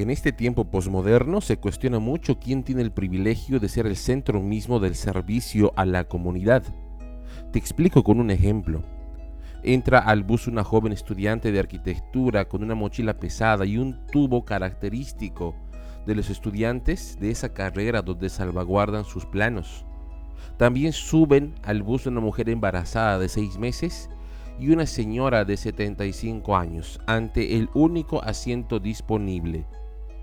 En este tiempo posmoderno se cuestiona mucho quién tiene el privilegio de ser el centro mismo del servicio a la comunidad. Te explico con un ejemplo. Entra al bus una joven estudiante de arquitectura con una mochila pesada y un tubo característico de los estudiantes de esa carrera donde salvaguardan sus planos. También suben al bus una mujer embarazada de seis meses y una señora de 75 años ante el único asiento disponible.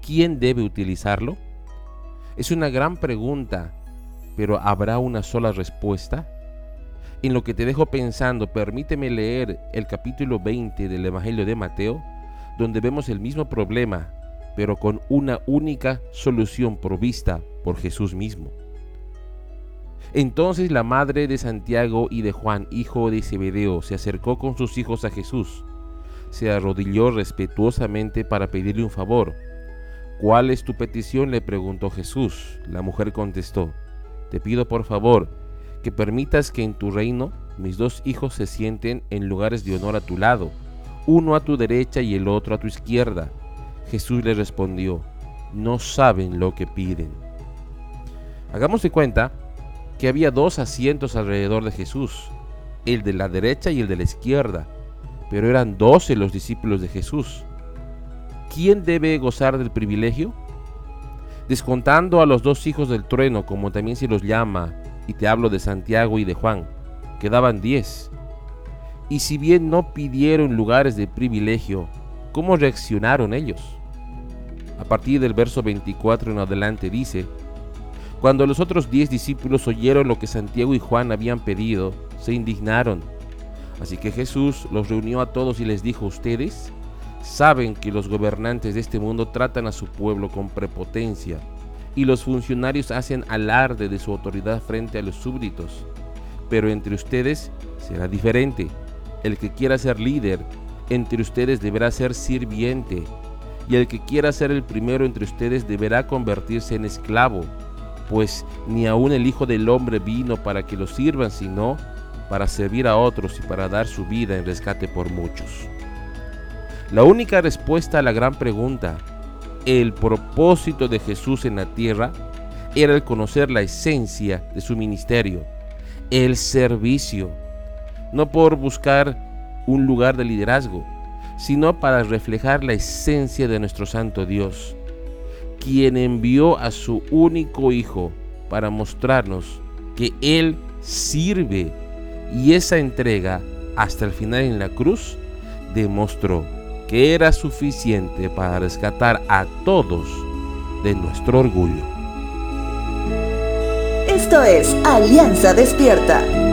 ¿Quién debe utilizarlo? Es una gran pregunta, pero ¿habrá una sola respuesta? En lo que te dejo pensando, permíteme leer el capítulo 20 del Evangelio de Mateo, donde vemos el mismo problema, pero con una única solución provista por Jesús mismo. Entonces la madre de Santiago y de Juan, hijo de Zebedeo, se acercó con sus hijos a Jesús. Se arrodilló respetuosamente para pedirle un favor. ¿Cuál es tu petición? le preguntó Jesús. La mujer contestó, te pido por favor que permitas que en tu reino mis dos hijos se sienten en lugares de honor a tu lado, uno a tu derecha y el otro a tu izquierda. Jesús le respondió, no saben lo que piden. Hagamos de cuenta que había dos asientos alrededor de Jesús, el de la derecha y el de la izquierda, pero eran doce los discípulos de Jesús. ¿Quién debe gozar del privilegio? Descontando a los dos hijos del trueno, como también se los llama, y te hablo de Santiago y de Juan, quedaban diez. Y si bien no pidieron lugares de privilegio, ¿cómo reaccionaron ellos? A partir del verso 24 en adelante dice, cuando los otros diez discípulos oyeron lo que Santiago y Juan habían pedido, se indignaron. Así que Jesús los reunió a todos y les dijo, ustedes saben que los gobernantes de este mundo tratan a su pueblo con prepotencia y los funcionarios hacen alarde de su autoridad frente a los súbditos. Pero entre ustedes será diferente. El que quiera ser líder entre ustedes deberá ser sirviente, y el que quiera ser el primero entre ustedes deberá convertirse en esclavo pues ni aun el Hijo del Hombre vino para que lo sirvan, sino para servir a otros y para dar su vida en rescate por muchos. La única respuesta a la gran pregunta, el propósito de Jesús en la tierra, era el conocer la esencia de su ministerio, el servicio, no por buscar un lugar de liderazgo, sino para reflejar la esencia de nuestro Santo Dios quien envió a su único Hijo para mostrarnos que Él sirve. Y esa entrega hasta el final en la cruz demostró que era suficiente para rescatar a todos de nuestro orgullo. Esto es Alianza Despierta.